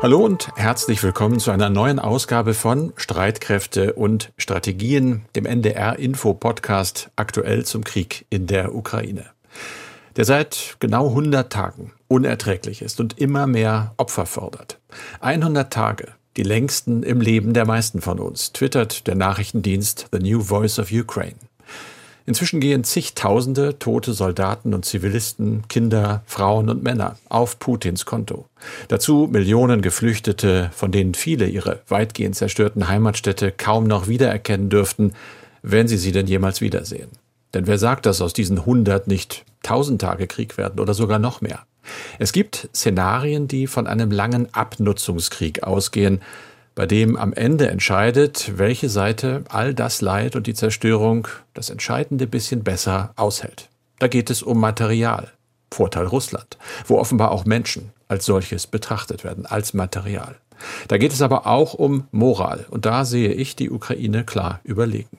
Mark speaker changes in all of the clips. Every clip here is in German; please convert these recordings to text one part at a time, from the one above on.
Speaker 1: Hallo und herzlich willkommen zu einer neuen Ausgabe von Streitkräfte und Strategien, dem NDR Info Podcast aktuell zum Krieg in der Ukraine. Der seit genau 100 Tagen unerträglich ist und immer mehr Opfer fordert. 100 Tage, die längsten im Leben der meisten von uns, twittert der Nachrichtendienst The New Voice of Ukraine. Inzwischen gehen zigtausende tote Soldaten und Zivilisten, Kinder, Frauen und Männer auf Putins Konto. Dazu Millionen Geflüchtete, von denen viele ihre weitgehend zerstörten Heimatstädte kaum noch wiedererkennen dürften, wenn sie sie denn jemals wiedersehen. Denn wer sagt, dass aus diesen hundert nicht tausend Tage Krieg werden oder sogar noch mehr? Es gibt Szenarien, die von einem langen Abnutzungskrieg ausgehen, bei dem am Ende entscheidet, welche Seite all das Leid und die Zerstörung das entscheidende bisschen besser aushält. Da geht es um Material. Vorteil Russland, wo offenbar auch Menschen als solches betrachtet werden, als Material. Da geht es aber auch um Moral, und da sehe ich die Ukraine klar überlegen.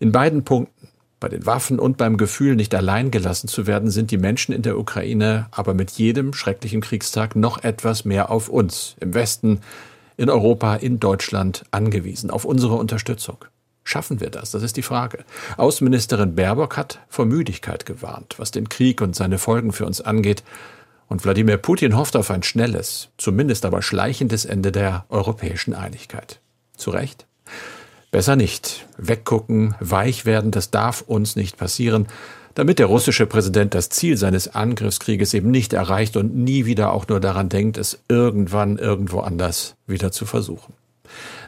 Speaker 1: In beiden Punkten, bei den Waffen und beim Gefühl, nicht allein gelassen zu werden, sind die Menschen in der Ukraine aber mit jedem schrecklichen Kriegstag noch etwas mehr auf uns im Westen, in Europa, in Deutschland angewiesen auf unsere Unterstützung. Schaffen wir das? Das ist die Frage. Außenministerin Baerbock hat vor Müdigkeit gewarnt, was den Krieg und seine Folgen für uns angeht. Und Wladimir Putin hofft auf ein schnelles, zumindest aber schleichendes Ende der europäischen Einigkeit. Zu Recht? Besser nicht. Weggucken, weich werden, das darf uns nicht passieren damit der russische Präsident das Ziel seines Angriffskrieges eben nicht erreicht und nie wieder auch nur daran denkt, es irgendwann irgendwo anders wieder zu versuchen.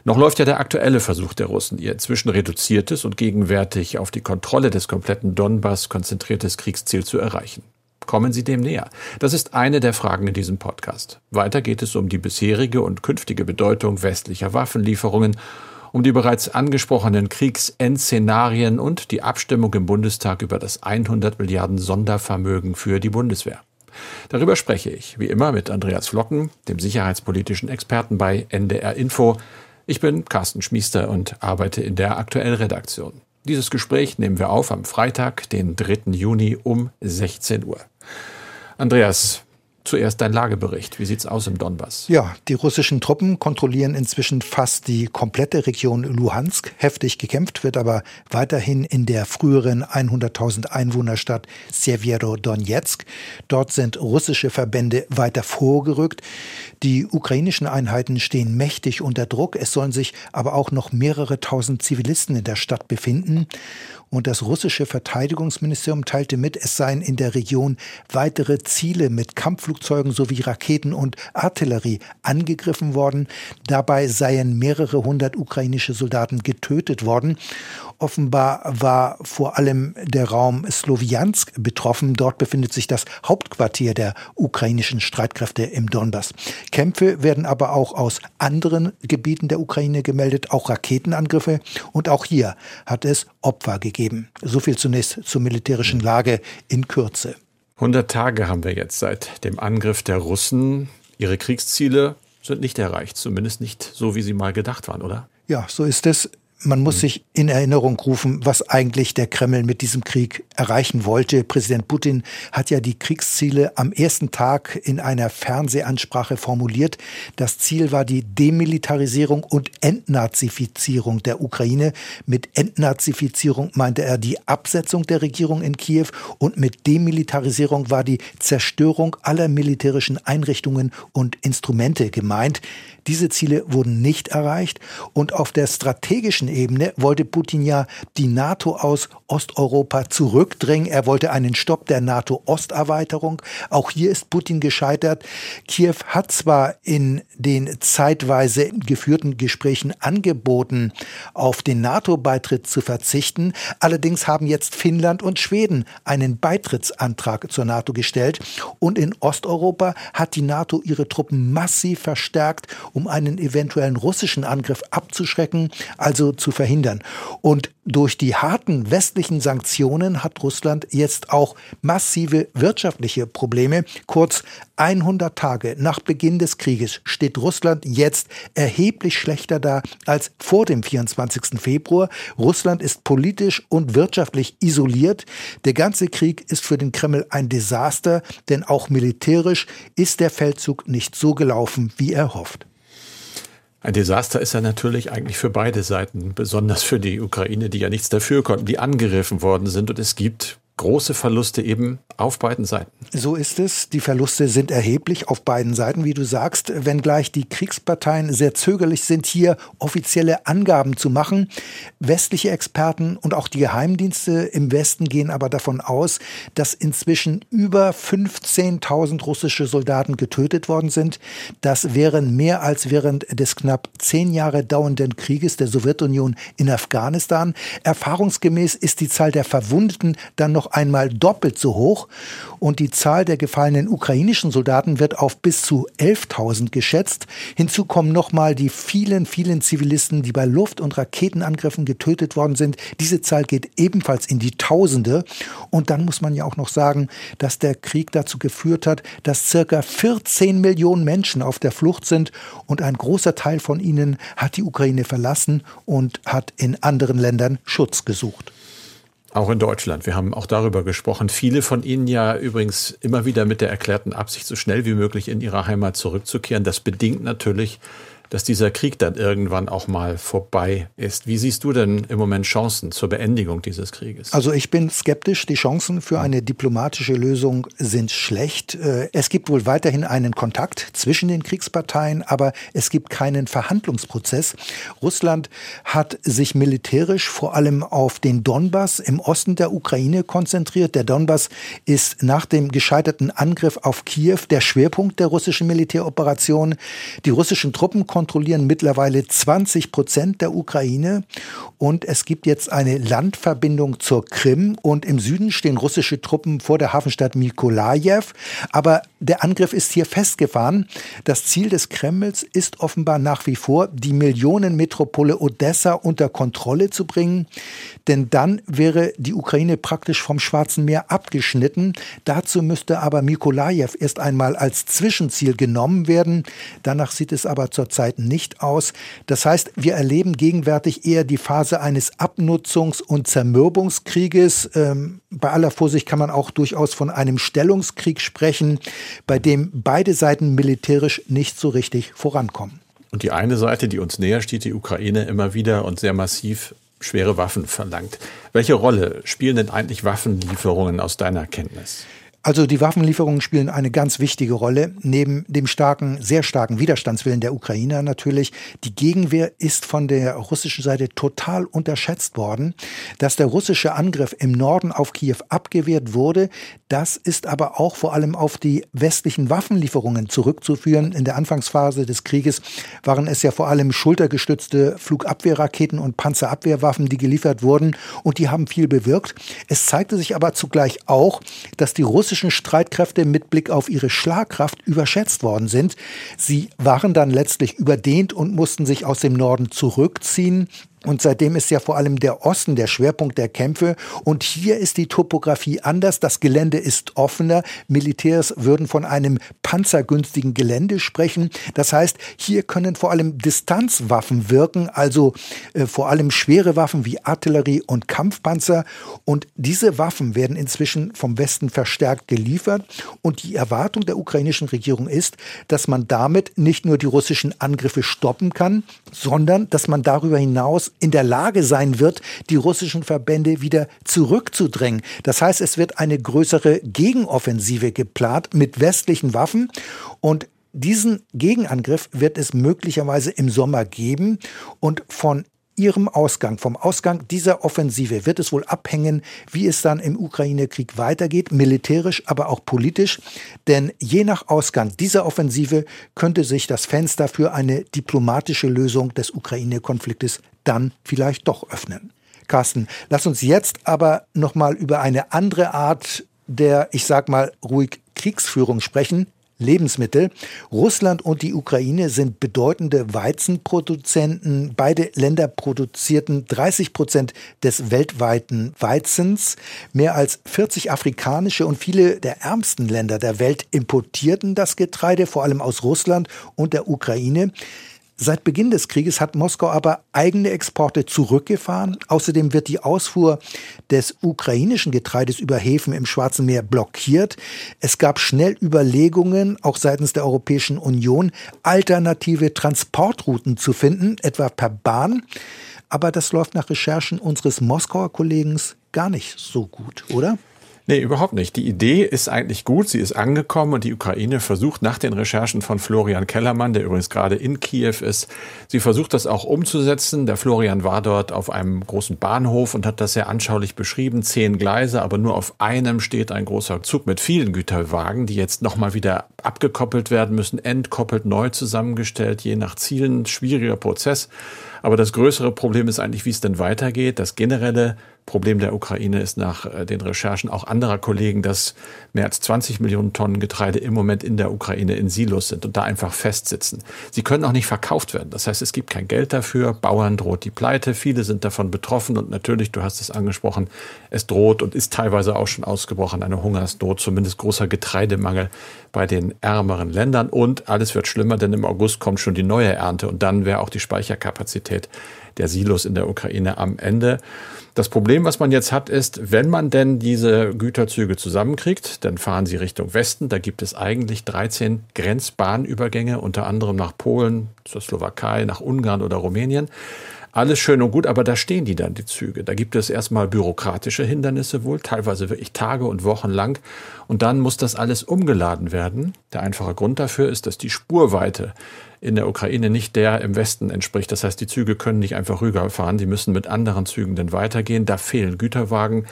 Speaker 1: Noch läuft ja der aktuelle Versuch der Russen, ihr inzwischen reduziertes und gegenwärtig auf die Kontrolle des kompletten Donbass konzentriertes Kriegsziel zu erreichen. Kommen Sie dem näher? Das ist eine der Fragen in diesem Podcast. Weiter geht es um die bisherige und künftige Bedeutung westlicher Waffenlieferungen um die bereits angesprochenen Kriegsendszenarien und die Abstimmung im Bundestag über das 100 Milliarden Sondervermögen für die Bundeswehr. Darüber spreche ich, wie immer, mit Andreas Flocken, dem sicherheitspolitischen Experten bei NDR Info. Ich bin Carsten Schmiester und arbeite in der Aktuellredaktion. Dieses Gespräch nehmen wir auf am Freitag, den 3. Juni um 16 Uhr. Andreas, Zuerst dein Lagebericht. Wie sieht's aus im Donbass?
Speaker 2: Ja, die russischen Truppen kontrollieren inzwischen fast die komplette Region Luhansk. Heftig gekämpft wird aber weiterhin in der früheren 100.000 Einwohnerstadt Severo-Donetsk. Dort sind russische Verbände weiter vorgerückt. Die ukrainischen Einheiten stehen mächtig unter Druck. Es sollen sich aber auch noch mehrere tausend Zivilisten in der Stadt befinden. Und das russische Verteidigungsministerium teilte mit, es seien in der Region weitere Ziele mit Kampfflugzeugen sowie Raketen und Artillerie angegriffen worden. Dabei seien mehrere hundert ukrainische Soldaten getötet worden. Offenbar war vor allem der Raum Slowiansk betroffen. Dort befindet sich das Hauptquartier der ukrainischen Streitkräfte im Donbass. Kämpfe werden aber auch aus anderen Gebieten der Ukraine gemeldet, auch Raketenangriffe. Und auch hier hat es Opfer gegeben. So viel zunächst zur militärischen Lage in Kürze.
Speaker 1: 100 Tage haben wir jetzt seit dem Angriff der Russen. Ihre Kriegsziele sind nicht erreicht, zumindest nicht so, wie sie mal gedacht waren, oder?
Speaker 2: Ja, so ist es. Man muss mhm. sich in Erinnerung rufen, was eigentlich der Kreml mit diesem Krieg erreichen wollte. Präsident Putin hat ja die Kriegsziele am ersten Tag in einer Fernsehansprache formuliert. Das Ziel war die Demilitarisierung und Entnazifizierung der Ukraine. Mit Entnazifizierung meinte er die Absetzung der Regierung in Kiew und mit Demilitarisierung war die Zerstörung aller militärischen Einrichtungen und Instrumente gemeint. Diese Ziele wurden nicht erreicht und auf der strategischen Ebene wollte Putin ja die NATO aus Osteuropa zurückdrängen. Er wollte einen Stopp der NATO-Osterweiterung. Auch hier ist Putin gescheitert. Kiew hat zwar in den zeitweise geführten Gesprächen angeboten, auf den NATO-Beitritt zu verzichten. Allerdings haben jetzt Finnland und Schweden einen Beitrittsantrag zur NATO gestellt. Und in Osteuropa hat die NATO ihre Truppen massiv verstärkt um einen eventuellen russischen Angriff abzuschrecken. Also zu verhindern. Und durch die harten westlichen Sanktionen hat Russland jetzt auch massive wirtschaftliche Probleme. Kurz 100 Tage nach Beginn des Krieges steht Russland jetzt erheblich schlechter da als vor dem 24. Februar. Russland ist politisch und wirtschaftlich isoliert. Der ganze Krieg ist für den Kreml ein Desaster, denn auch militärisch ist der Feldzug nicht so gelaufen, wie er hofft.
Speaker 1: Ein Desaster ist er natürlich eigentlich für beide Seiten, besonders für die Ukraine, die ja nichts dafür konnten, die angegriffen worden sind. Und es gibt große Verluste eben auf beiden Seiten.
Speaker 2: So ist es. Die Verluste sind erheblich auf beiden Seiten, wie du sagst, wenngleich die Kriegsparteien sehr zögerlich sind, hier offizielle Angaben zu machen. Westliche Experten und auch die Geheimdienste im Westen gehen aber davon aus, dass inzwischen über 15.000 russische Soldaten getötet worden sind. Das wären mehr als während des knapp zehn Jahre dauernden Krieges der Sowjetunion in Afghanistan. Erfahrungsgemäß ist die Zahl der Verwundeten dann noch einmal doppelt so hoch und die Zahl der gefallenen ukrainischen Soldaten wird auf bis zu 11.000 geschätzt. Hinzu kommen nochmal die vielen, vielen Zivilisten, die bei Luft- und Raketenangriffen getötet worden sind. Diese Zahl geht ebenfalls in die Tausende. Und dann muss man ja auch noch sagen, dass der Krieg dazu geführt hat, dass circa 14 Millionen Menschen auf der Flucht sind und ein großer Teil von ihnen hat die Ukraine verlassen und hat in anderen Ländern Schutz gesucht.
Speaker 1: Auch in Deutschland. Wir haben auch darüber gesprochen. Viele von Ihnen ja übrigens immer wieder mit der erklärten Absicht, so schnell wie möglich in ihre Heimat zurückzukehren. Das bedingt natürlich dass dieser Krieg dann irgendwann auch mal vorbei ist. Wie siehst du denn im Moment Chancen zur Beendigung dieses Krieges?
Speaker 2: Also ich bin skeptisch. Die Chancen für eine diplomatische Lösung sind schlecht. Äh, es gibt wohl weiterhin einen Kontakt zwischen den Kriegsparteien, aber es gibt keinen Verhandlungsprozess. Russland hat sich militärisch vor allem auf den Donbass im Osten der Ukraine konzentriert. Der Donbass ist nach dem gescheiterten Angriff auf Kiew der Schwerpunkt der russischen Militäroperation. Die russischen Truppen kontrollieren mittlerweile 20 Prozent der Ukraine und es gibt jetzt eine Landverbindung zur Krim und im Süden stehen russische Truppen vor der Hafenstadt Mikolajew. Aber der Angriff ist hier festgefahren. Das Ziel des Kremls ist offenbar nach wie vor, die Millionenmetropole Odessa unter Kontrolle zu bringen, denn dann wäre die Ukraine praktisch vom Schwarzen Meer abgeschnitten. Dazu müsste aber Mikolajew erst einmal als Zwischenziel genommen werden. Danach sieht es aber zurzeit Zeit nicht aus. Das heißt, wir erleben gegenwärtig eher die Phase eines Abnutzungs- und Zermürbungskrieges. Ähm, bei aller Vorsicht kann man auch durchaus von einem Stellungskrieg sprechen, bei dem beide Seiten militärisch nicht so richtig vorankommen.
Speaker 1: Und die eine Seite, die uns näher steht, die Ukraine, immer wieder und sehr massiv schwere Waffen verlangt. Welche Rolle spielen denn eigentlich Waffenlieferungen aus deiner Kenntnis?
Speaker 2: Also die Waffenlieferungen spielen eine ganz wichtige Rolle, neben dem starken, sehr starken Widerstandswillen der Ukrainer natürlich. Die Gegenwehr ist von der russischen Seite total unterschätzt worden. Dass der russische Angriff im Norden auf Kiew abgewehrt wurde, das ist aber auch vor allem auf die westlichen Waffenlieferungen zurückzuführen. In der Anfangsphase des Krieges waren es ja vor allem schultergestützte Flugabwehrraketen und Panzerabwehrwaffen, die geliefert wurden und die haben viel bewirkt. Es zeigte sich aber zugleich auch, dass die russische russischen Streitkräfte mit Blick auf ihre Schlagkraft überschätzt worden sind. Sie waren dann letztlich überdehnt und mussten sich aus dem Norden zurückziehen. Und seitdem ist ja vor allem der Osten der Schwerpunkt der Kämpfe. Und hier ist die Topografie anders. Das Gelände ist offener. Militärs würden von einem panzergünstigen Gelände sprechen. Das heißt, hier können vor allem Distanzwaffen wirken, also äh, vor allem schwere Waffen wie Artillerie und Kampfpanzer. Und diese Waffen werden inzwischen vom Westen verstärkt geliefert. Und die Erwartung der ukrainischen Regierung ist, dass man damit nicht nur die russischen Angriffe stoppen kann, sondern dass man darüber hinaus in der Lage sein wird, die russischen Verbände wieder zurückzudrängen. Das heißt, es wird eine größere Gegenoffensive geplant mit westlichen Waffen und diesen Gegenangriff wird es möglicherweise im Sommer geben und von ihrem Ausgang, vom Ausgang dieser Offensive wird es wohl abhängen, wie es dann im Ukraine-Krieg weitergeht, militärisch, aber auch politisch. Denn je nach Ausgang dieser Offensive könnte sich das Fenster für eine diplomatische Lösung des Ukraine-Konfliktes dann vielleicht doch öffnen. Carsten, lass uns jetzt aber noch mal über eine andere Art der, ich sag mal, ruhig Kriegsführung sprechen, Lebensmittel. Russland und die Ukraine sind bedeutende Weizenproduzenten. Beide Länder produzierten 30 Prozent des weltweiten Weizens. Mehr als 40 afrikanische und viele der ärmsten Länder der Welt importierten das Getreide, vor allem aus Russland und der Ukraine. Seit Beginn des Krieges hat Moskau aber eigene Exporte zurückgefahren. Außerdem wird die Ausfuhr des ukrainischen Getreides über Häfen im Schwarzen Meer blockiert. Es gab schnell Überlegungen, auch seitens der Europäischen Union, alternative Transportrouten zu finden, etwa per Bahn. Aber das läuft nach Recherchen unseres Moskauer Kollegen gar nicht so gut, oder?
Speaker 1: Nee, überhaupt nicht. Die Idee ist eigentlich gut, sie ist angekommen und die Ukraine versucht nach den Recherchen von Florian Kellermann, der übrigens gerade in Kiew ist, sie versucht das auch umzusetzen. Der Florian war dort auf einem großen Bahnhof und hat das sehr anschaulich beschrieben. Zehn Gleise, aber nur auf einem steht ein großer Zug mit vielen Güterwagen, die jetzt nochmal wieder abgekoppelt werden müssen, entkoppelt, neu zusammengestellt, je nach Zielen. Schwieriger Prozess. Aber das größere Problem ist eigentlich, wie es denn weitergeht. Das generelle Problem der Ukraine ist nach äh, den Recherchen auch anderer Kollegen, dass mehr als 20 Millionen Tonnen Getreide im Moment in der Ukraine in Silos sind und da einfach festsitzen. Sie können auch nicht verkauft werden. Das heißt, es gibt kein Geld dafür. Bauern droht die Pleite. Viele sind davon betroffen und natürlich, du hast es angesprochen, es droht und ist teilweise auch schon ausgebrochen eine Hungersnot, zumindest großer Getreidemangel bei den ärmeren Ländern und alles wird schlimmer, denn im August kommt schon die neue Ernte und dann wäre auch die Speicherkapazität der Silos in der Ukraine am Ende. Das Problem, was man jetzt hat, ist, wenn man denn diese Güterzüge zusammenkriegt, dann fahren sie Richtung Westen. Da gibt es eigentlich 13 Grenzbahnübergänge, unter anderem nach Polen, zur Slowakei, nach Ungarn oder Rumänien. Alles schön und gut, aber da stehen die dann, die Züge. Da gibt es erstmal bürokratische Hindernisse wohl, teilweise wirklich Tage und Wochen lang. Und dann muss das alles umgeladen werden. Der einfache Grund dafür ist, dass die Spurweite in der Ukraine nicht der im Westen entspricht. Das heißt, die Züge können nicht einfach rüberfahren, sie müssen mit anderen Zügen dann weitergehen. Da fehlen Güterwagen.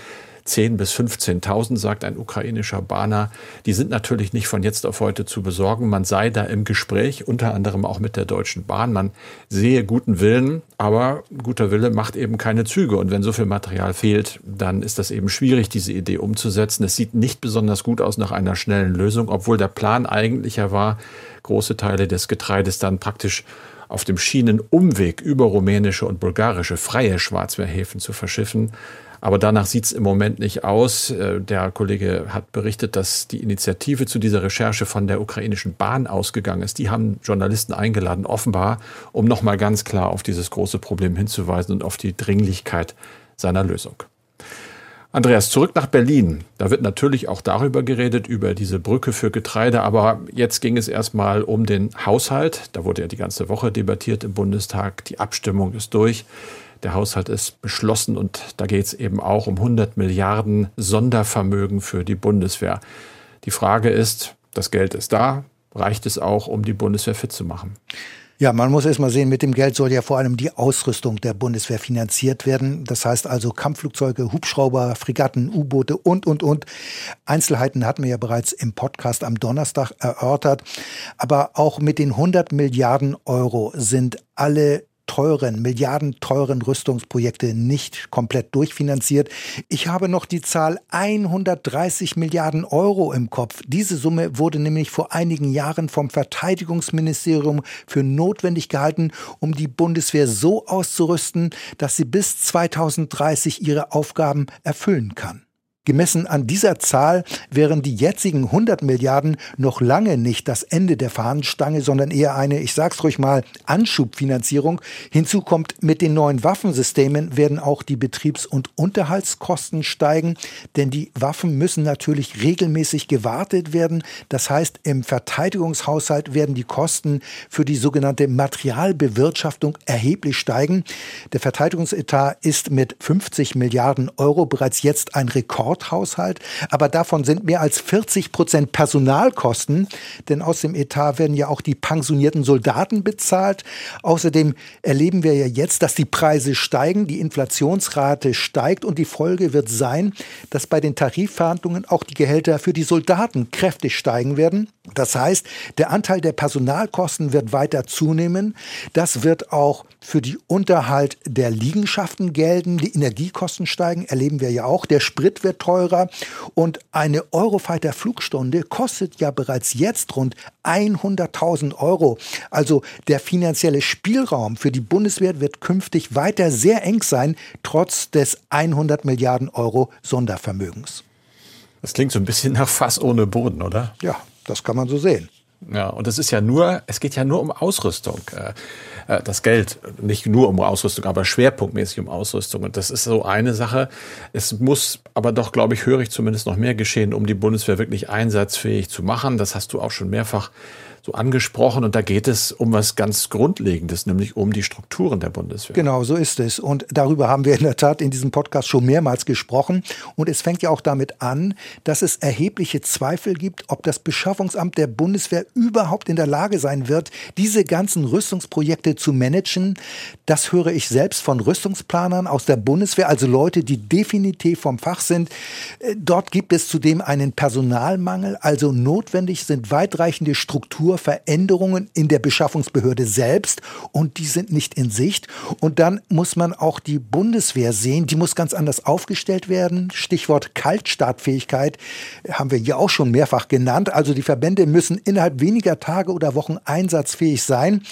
Speaker 1: 10 bis 15.000, sagt ein ukrainischer Bahner. Die sind natürlich nicht von jetzt auf heute zu besorgen. Man sei da im Gespräch, unter anderem auch mit der Deutschen Bahn. Man sehe guten Willen, aber guter Wille macht eben keine Züge. Und wenn so viel Material fehlt, dann ist das eben schwierig, diese Idee umzusetzen. Es sieht nicht besonders gut aus nach einer schnellen Lösung, obwohl der Plan eigentlich ja war, große Teile des Getreides dann praktisch auf dem Schienenumweg über rumänische und bulgarische freie Schwarzmeerhäfen zu verschiffen. Aber danach sieht es im Moment nicht aus. Äh, der Kollege hat berichtet, dass die Initiative zu dieser Recherche von der ukrainischen Bahn ausgegangen ist. Die haben Journalisten eingeladen, offenbar, um nochmal ganz klar auf dieses große Problem hinzuweisen und auf die Dringlichkeit seiner Lösung. Andreas, zurück nach Berlin. Da wird natürlich auch darüber geredet, über diese Brücke für Getreide. Aber jetzt ging es erstmal um den Haushalt. Da wurde ja die ganze Woche debattiert im Bundestag. Die Abstimmung ist durch. Der Haushalt ist beschlossen und da geht es eben auch um 100 Milliarden Sondervermögen für die Bundeswehr. Die Frage ist, das Geld ist da. Reicht es auch, um die Bundeswehr fit zu machen?
Speaker 2: Ja, man muss erst mal sehen, mit dem Geld soll ja vor allem die Ausrüstung der Bundeswehr finanziert werden. Das heißt also Kampfflugzeuge, Hubschrauber, Fregatten, U-Boote und, und, und. Einzelheiten hatten wir ja bereits im Podcast am Donnerstag erörtert. Aber auch mit den 100 Milliarden Euro sind alle teuren, milliardenteuren Rüstungsprojekte nicht komplett durchfinanziert. Ich habe noch die Zahl 130 Milliarden Euro im Kopf. Diese Summe wurde nämlich vor einigen Jahren vom Verteidigungsministerium für notwendig gehalten, um die Bundeswehr so auszurüsten, dass sie bis 2030 ihre Aufgaben erfüllen kann. Gemessen an dieser Zahl wären die jetzigen 100 Milliarden noch lange nicht das Ende der Fahnenstange, sondern eher eine, ich sag's ruhig mal, Anschubfinanzierung. Hinzu kommt, mit den neuen Waffensystemen werden auch die Betriebs- und Unterhaltskosten steigen, denn die Waffen müssen natürlich regelmäßig gewartet werden. Das heißt, im Verteidigungshaushalt werden die Kosten für die sogenannte Materialbewirtschaftung erheblich steigen. Der Verteidigungsetat ist mit 50 Milliarden Euro bereits jetzt ein Rekord Sporthaushalt, aber davon sind mehr als 40 Prozent Personalkosten, denn aus dem Etat werden ja auch die pensionierten Soldaten bezahlt. Außerdem erleben wir ja jetzt, dass die Preise steigen, die Inflationsrate steigt und die Folge wird sein, dass bei den Tarifverhandlungen auch die Gehälter für die Soldaten kräftig steigen werden. Das heißt, der Anteil der Personalkosten wird weiter zunehmen. Das wird auch für die Unterhalt der Liegenschaften gelten. Die Energiekosten steigen, erleben wir ja auch. Der Sprit wird teurer und eine Eurofighter-Flugstunde kostet ja bereits jetzt rund 100.000 Euro. Also der finanzielle Spielraum für die Bundeswehr wird künftig weiter sehr eng sein, trotz des 100 Milliarden Euro Sondervermögens.
Speaker 1: Das klingt so ein bisschen nach Fass ohne Boden, oder?
Speaker 2: Ja, das kann man so sehen.
Speaker 1: Ja, und es ist ja nur, es geht ja nur um Ausrüstung. Äh, das Geld, nicht nur um Ausrüstung, aber schwerpunktmäßig um Ausrüstung. Und das ist so eine Sache. Es muss aber doch, glaube ich, höre ich zumindest noch mehr geschehen, um die Bundeswehr wirklich einsatzfähig zu machen. Das hast du auch schon mehrfach so angesprochen. Und da geht es um was ganz Grundlegendes, nämlich um die Strukturen der Bundeswehr.
Speaker 2: Genau, so ist es. Und darüber haben wir in der Tat in diesem Podcast schon mehrmals gesprochen. Und es fängt ja auch damit an, dass es erhebliche Zweifel gibt, ob das Beschaffungsamt der Bundeswehr überhaupt in der Lage sein wird, diese ganzen Rüstungsprojekte zu managen. Das höre ich selbst von Rüstungsplanern aus der Bundeswehr, also Leute, die definitiv vom Fach sind. Äh, dort gibt es zudem einen Personalmangel, also notwendig sind weitreichende Strukturen Veränderungen in der Beschaffungsbehörde selbst und die sind nicht in Sicht. Und dann muss man auch die Bundeswehr sehen, die muss ganz anders aufgestellt werden. Stichwort Kaltstartfähigkeit haben wir hier auch schon mehrfach genannt. Also die Verbände müssen innerhalb weniger Tage oder Wochen einsatzfähig sein.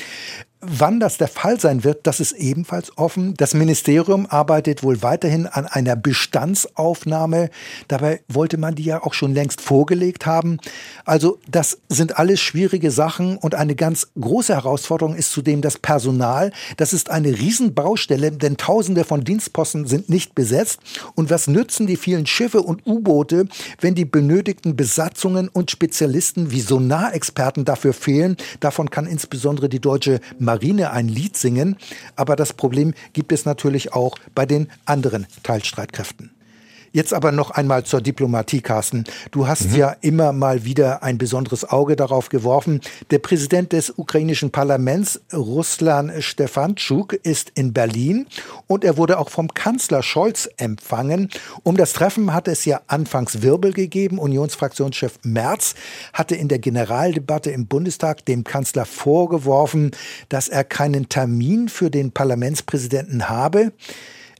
Speaker 2: Wann das der Fall sein wird, das ist ebenfalls offen. Das Ministerium arbeitet wohl weiterhin an einer Bestandsaufnahme. Dabei wollte man die ja auch schon längst vorgelegt haben. Also das sind alles schwierige Sachen und eine ganz große Herausforderung ist zudem das Personal. Das ist eine Riesenbaustelle, denn Tausende von Dienstposten sind nicht besetzt. Und was nützen die vielen Schiffe und U-Boote, wenn die benötigten Besatzungen und Spezialisten wie Sonarexperten dafür fehlen? Davon kann insbesondere die deutsche Marine ein Lied singen, aber das Problem gibt es natürlich auch bei den anderen Teilstreitkräften. Jetzt aber noch einmal zur Diplomatie, Carsten. Du hast mhm. ja immer mal wieder ein besonderes Auge darauf geworfen. Der Präsident des ukrainischen Parlaments, Ruslan Stefanschuk, ist in Berlin und er wurde auch vom Kanzler Scholz empfangen. Um das Treffen hat es ja anfangs Wirbel gegeben. Unionsfraktionschef Merz hatte in der Generaldebatte im Bundestag dem Kanzler vorgeworfen, dass er keinen Termin für den Parlamentspräsidenten habe.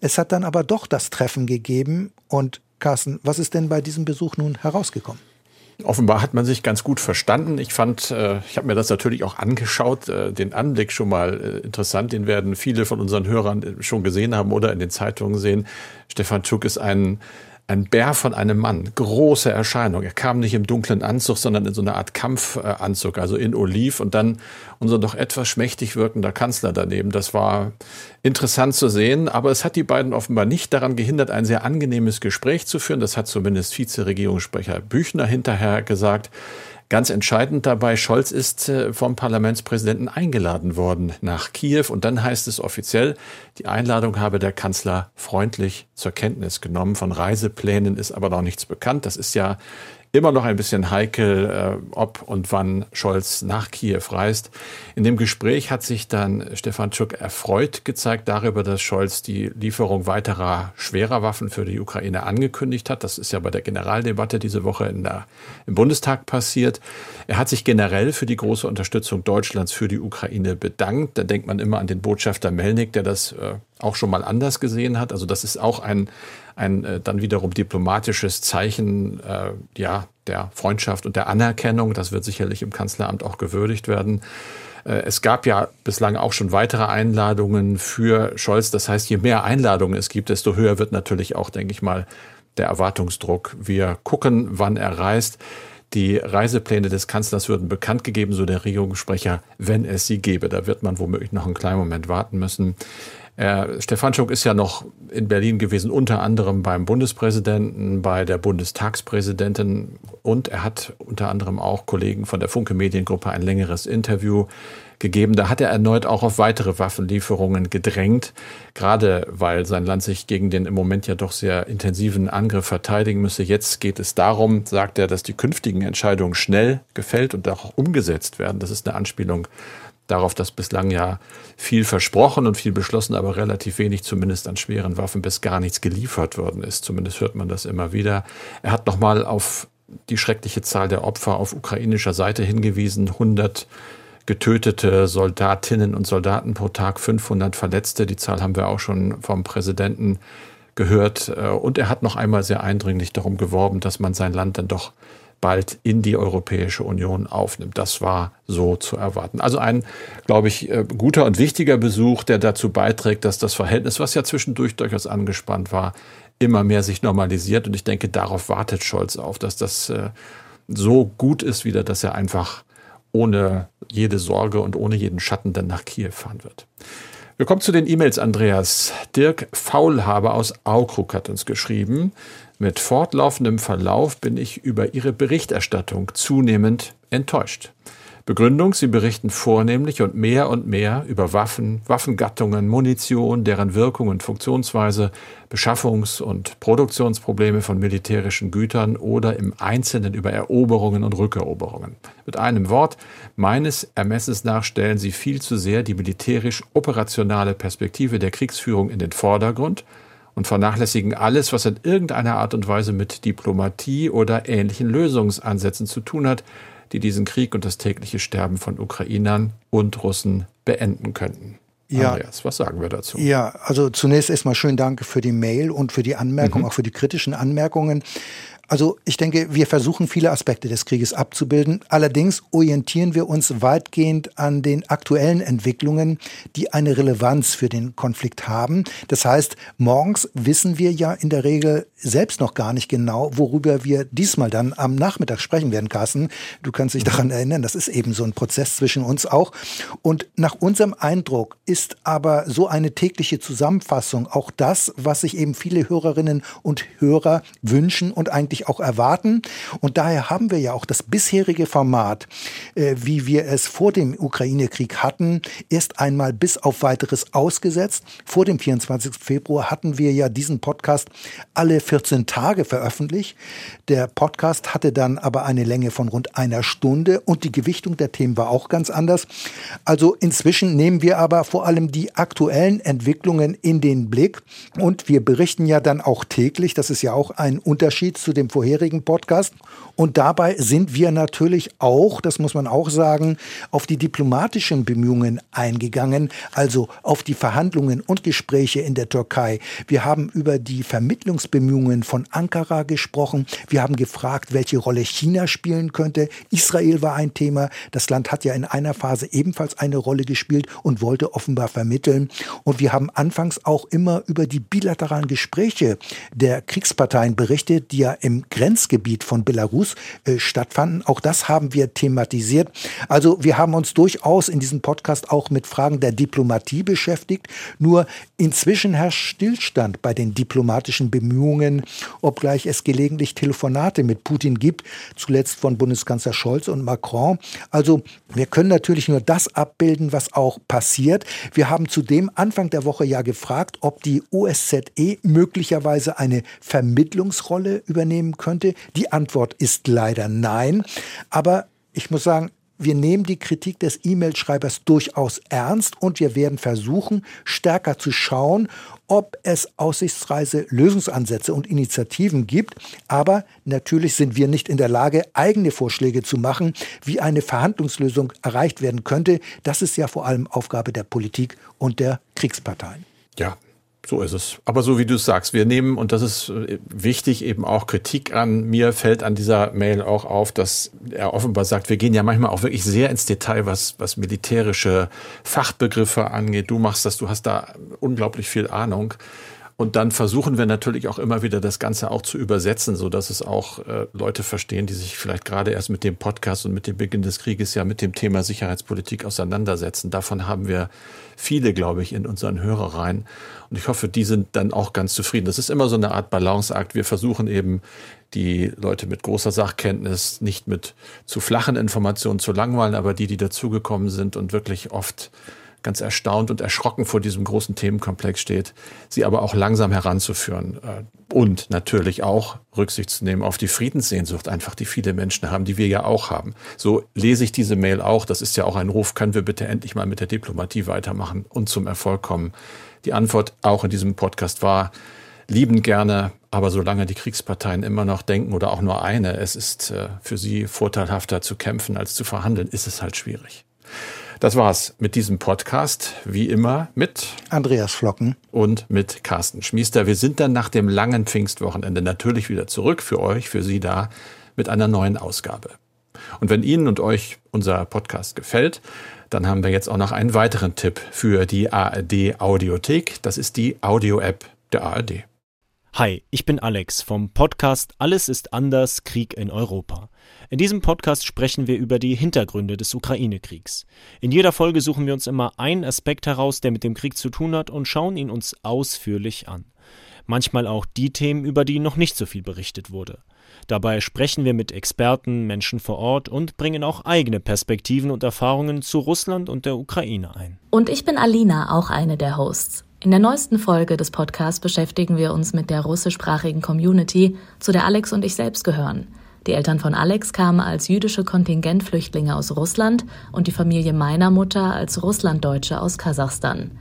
Speaker 2: Es hat dann aber doch das Treffen gegeben. Und Carsten, was ist denn bei diesem Besuch nun herausgekommen?
Speaker 1: Offenbar hat man sich ganz gut verstanden. Ich fand, äh, ich habe mir das natürlich auch angeschaut, äh, den Anblick schon mal äh, interessant. Den werden viele von unseren Hörern schon gesehen haben oder in den Zeitungen sehen. Stefan Tschuk ist ein ein Bär von einem Mann, große Erscheinung. Er kam nicht im dunklen Anzug, sondern in so einer Art Kampfanzug, also in Oliv und dann unser doch etwas schmächtig wirkender Kanzler daneben. Das war interessant zu sehen, aber es hat die beiden offenbar nicht daran gehindert, ein sehr angenehmes Gespräch zu führen. Das hat zumindest Vizeregierungssprecher Büchner hinterher gesagt. Ganz entscheidend dabei, Scholz ist äh, vom Parlamentspräsidenten eingeladen worden nach Kiew und dann heißt es offiziell, die Einladung habe der Kanzler freundlich zur Kenntnis genommen. Von Reiseplänen ist aber noch nichts bekannt. Das ist ja immer noch ein bisschen heikel, äh, ob und wann Scholz nach Kiew reist. In dem Gespräch hat sich dann Stefan Tschuk erfreut gezeigt darüber, dass Scholz die Lieferung weiterer schwerer Waffen für die Ukraine angekündigt hat. Das ist ja bei der Generaldebatte diese Woche in der, im Bundestag passiert. Er hat sich generell für die große Unterstützung Deutschlands für die Ukraine bedankt. Da denkt man immer an den Botschafter Melnik, der das äh, auch schon mal anders gesehen hat. Also das ist auch ein, ein äh, dann wiederum diplomatisches Zeichen äh, ja, der Freundschaft und der Anerkennung. Das wird sicherlich im Kanzleramt auch gewürdigt werden. Äh, es gab ja bislang auch schon weitere Einladungen für Scholz. Das heißt, je mehr Einladungen es gibt, desto höher wird natürlich auch, denke ich mal, der Erwartungsdruck. Wir gucken, wann er reist. Die Reisepläne des Kanzlers würden bekannt gegeben, so der Regierungssprecher, wenn es sie gäbe. Da wird man womöglich noch einen kleinen Moment warten müssen. Äh, Stefanschuk ist ja noch in Berlin gewesen, unter anderem beim Bundespräsidenten, bei der Bundestagspräsidentin und er hat unter anderem auch Kollegen von der Funke Mediengruppe ein längeres Interview gegeben. Da hat er erneut auch auf weitere Waffenlieferungen gedrängt, gerade weil sein Land sich gegen den im Moment ja doch sehr intensiven Angriff verteidigen müsse. Jetzt geht es darum, sagt er, dass die künftigen Entscheidungen schnell gefällt und auch umgesetzt werden. Das ist eine Anspielung darauf, dass bislang ja viel versprochen und viel beschlossen, aber relativ wenig zumindest an schweren Waffen bis gar nichts geliefert worden ist. Zumindest hört man das immer wieder. Er hat nochmal auf die schreckliche Zahl der Opfer auf ukrainischer Seite hingewiesen. 100 getötete Soldatinnen und Soldaten pro Tag, 500 Verletzte. Die Zahl haben wir auch schon vom Präsidenten gehört. Äh, und er hat noch einmal sehr eindringlich darum geworben, dass man sein Land dann doch bald in die Europäische Union aufnimmt. Das war so zu erwarten. Also ein, glaube ich, äh, guter und wichtiger Besuch, der dazu beiträgt, dass das Verhältnis, was ja zwischendurch durchaus angespannt war, immer mehr sich normalisiert. Und ich denke, darauf wartet Scholz auf, dass das äh, so gut ist wieder, dass er einfach ohne jede Sorge und ohne jeden Schatten dann nach Kiew fahren wird. Wir kommen zu den E-Mails, Andreas. Dirk Faulhaber aus Aukrug hat uns geschrieben. Mit fortlaufendem Verlauf bin ich über Ihre Berichterstattung zunehmend enttäuscht. Begründung, Sie berichten vornehmlich und mehr und mehr über Waffen, Waffengattungen, Munition, deren Wirkung und Funktionsweise, Beschaffungs- und Produktionsprobleme von militärischen Gütern oder im Einzelnen über Eroberungen und Rückeroberungen. Mit einem Wort, meines Ermessens nach stellen Sie viel zu sehr die militärisch-operationale Perspektive der Kriegsführung in den Vordergrund und vernachlässigen alles, was in irgendeiner Art und Weise mit Diplomatie oder ähnlichen Lösungsansätzen zu tun hat, die diesen Krieg und das tägliche Sterben von Ukrainern und Russen beenden könnten. Ja, Andreas, was sagen wir dazu?
Speaker 2: Ja, also zunächst erstmal schönen Dank für die Mail und für die Anmerkung, mhm. auch für die kritischen Anmerkungen. Also ich denke, wir versuchen viele Aspekte des Krieges abzubilden. Allerdings orientieren wir uns weitgehend an den aktuellen Entwicklungen, die eine Relevanz für den Konflikt haben. Das heißt, morgens wissen wir ja in der Regel selbst noch gar nicht genau, worüber wir diesmal dann am Nachmittag sprechen werden, Carsten. Du kannst dich daran erinnern, das ist eben so ein Prozess zwischen uns auch. Und nach unserem Eindruck ist aber so eine tägliche Zusammenfassung auch das, was sich eben viele Hörerinnen und Hörer wünschen und eigentlich auch erwarten. Und daher haben wir ja auch das bisherige Format, äh, wie wir es vor dem Ukraine-Krieg hatten, erst einmal bis auf weiteres ausgesetzt. Vor dem 24. Februar hatten wir ja diesen Podcast alle 14 Tage veröffentlicht. Der Podcast hatte dann aber eine Länge von rund einer Stunde und die Gewichtung der Themen war auch ganz anders. Also inzwischen nehmen wir aber vor allem die aktuellen Entwicklungen in den Blick und wir berichten ja dann auch täglich, das ist ja auch ein Unterschied zu dem dem vorherigen Podcast. Und dabei sind wir natürlich auch, das muss man auch sagen, auf die diplomatischen Bemühungen eingegangen, also auf die Verhandlungen und Gespräche in der Türkei. Wir haben über die Vermittlungsbemühungen von Ankara gesprochen. Wir haben gefragt, welche Rolle China spielen könnte. Israel war ein Thema. Das Land hat ja in einer Phase ebenfalls eine Rolle gespielt und wollte offenbar vermitteln. Und wir haben anfangs auch immer über die bilateralen Gespräche der Kriegsparteien berichtet, die ja im im Grenzgebiet von Belarus äh, stattfanden. Auch das haben wir thematisiert. Also wir haben uns durchaus in diesem Podcast auch mit Fragen der Diplomatie beschäftigt. Nur inzwischen herrscht Stillstand bei den diplomatischen Bemühungen, obgleich es gelegentlich Telefonate mit Putin gibt, zuletzt von Bundeskanzler Scholz und Macron. Also wir können natürlich nur das abbilden, was auch passiert. Wir haben zudem Anfang der Woche ja gefragt, ob die OSZE möglicherweise eine Vermittlungsrolle übernehmen nehmen könnte? Die Antwort ist leider nein. Aber ich muss sagen, wir nehmen die Kritik des E-Mail-Schreibers durchaus ernst und wir werden versuchen, stärker zu schauen, ob es aussichtsreise Lösungsansätze und Initiativen gibt. Aber natürlich sind wir nicht in der Lage, eigene Vorschläge zu machen, wie eine Verhandlungslösung erreicht werden könnte. Das ist ja vor allem Aufgabe der Politik und der Kriegsparteien.
Speaker 1: Ja, so ist es. Aber so wie du es sagst, wir nehmen, und das ist äh, wichtig, eben auch Kritik an. Mir fällt an dieser Mail auch auf, dass er offenbar sagt, wir gehen ja manchmal auch wirklich sehr ins Detail, was, was militärische Fachbegriffe angeht. Du machst das, du hast da unglaublich viel Ahnung. Und dann versuchen wir natürlich auch immer wieder das Ganze auch zu übersetzen, so dass es auch äh, Leute verstehen, die sich vielleicht gerade erst mit dem Podcast und mit dem Beginn des Krieges ja mit dem Thema Sicherheitspolitik auseinandersetzen. Davon haben wir viele, glaube ich, in unseren Hörereien. Und ich hoffe, die sind dann auch ganz zufrieden. Das ist immer so eine Art Balanceakt. Wir versuchen eben, die Leute mit großer Sachkenntnis nicht mit zu flachen Informationen zu langweilen, aber die, die dazugekommen sind und wirklich oft ganz erstaunt und erschrocken vor diesem großen Themenkomplex steht, sie aber auch langsam heranzuführen äh, und natürlich auch Rücksicht zu nehmen auf die Friedenssehnsucht, einfach die viele Menschen haben, die wir ja auch haben. So lese ich diese Mail auch. Das ist ja auch ein Ruf, können wir bitte endlich mal mit der Diplomatie weitermachen und zum Erfolg kommen. Die Antwort auch in diesem Podcast war, lieben gerne, aber solange die Kriegsparteien immer noch denken oder auch nur eine, es ist äh, für sie vorteilhafter zu kämpfen als zu verhandeln, ist es halt schwierig. Das war's mit diesem Podcast, wie immer mit
Speaker 2: Andreas Flocken
Speaker 1: und mit Carsten Schmiester. Wir sind dann nach dem langen Pfingstwochenende natürlich wieder zurück für euch, für Sie da mit einer neuen Ausgabe. Und wenn Ihnen und euch unser Podcast gefällt, dann haben wir jetzt auch noch einen weiteren Tipp für die ARD Audiothek. Das ist die Audio-App der ARD.
Speaker 3: Hi, ich bin Alex vom Podcast Alles ist anders, Krieg in Europa. In diesem Podcast sprechen wir über die Hintergründe des Ukraine-Kriegs. In jeder Folge suchen wir uns immer einen Aspekt heraus, der mit dem Krieg zu tun hat und schauen ihn uns ausführlich an. Manchmal auch die Themen, über die noch nicht so viel berichtet wurde. Dabei sprechen wir mit Experten, Menschen vor Ort und bringen auch eigene Perspektiven und Erfahrungen zu Russland und der Ukraine ein.
Speaker 4: Und ich bin Alina, auch eine der Hosts. In der neuesten Folge des Podcasts beschäftigen wir uns mit der russischsprachigen Community, zu der Alex und ich selbst gehören. Die Eltern von Alex kamen als jüdische Kontingentflüchtlinge aus Russland und die Familie meiner Mutter als Russlanddeutsche aus Kasachstan.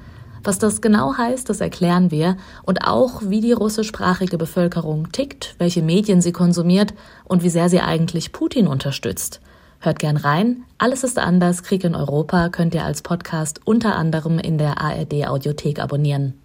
Speaker 4: Was das genau heißt, das erklären wir und auch, wie die russischsprachige Bevölkerung tickt, welche Medien sie konsumiert und wie sehr sie eigentlich Putin unterstützt. Hört gern rein. Alles ist anders. Krieg in Europa könnt ihr als Podcast unter anderem in der ARD Audiothek abonnieren.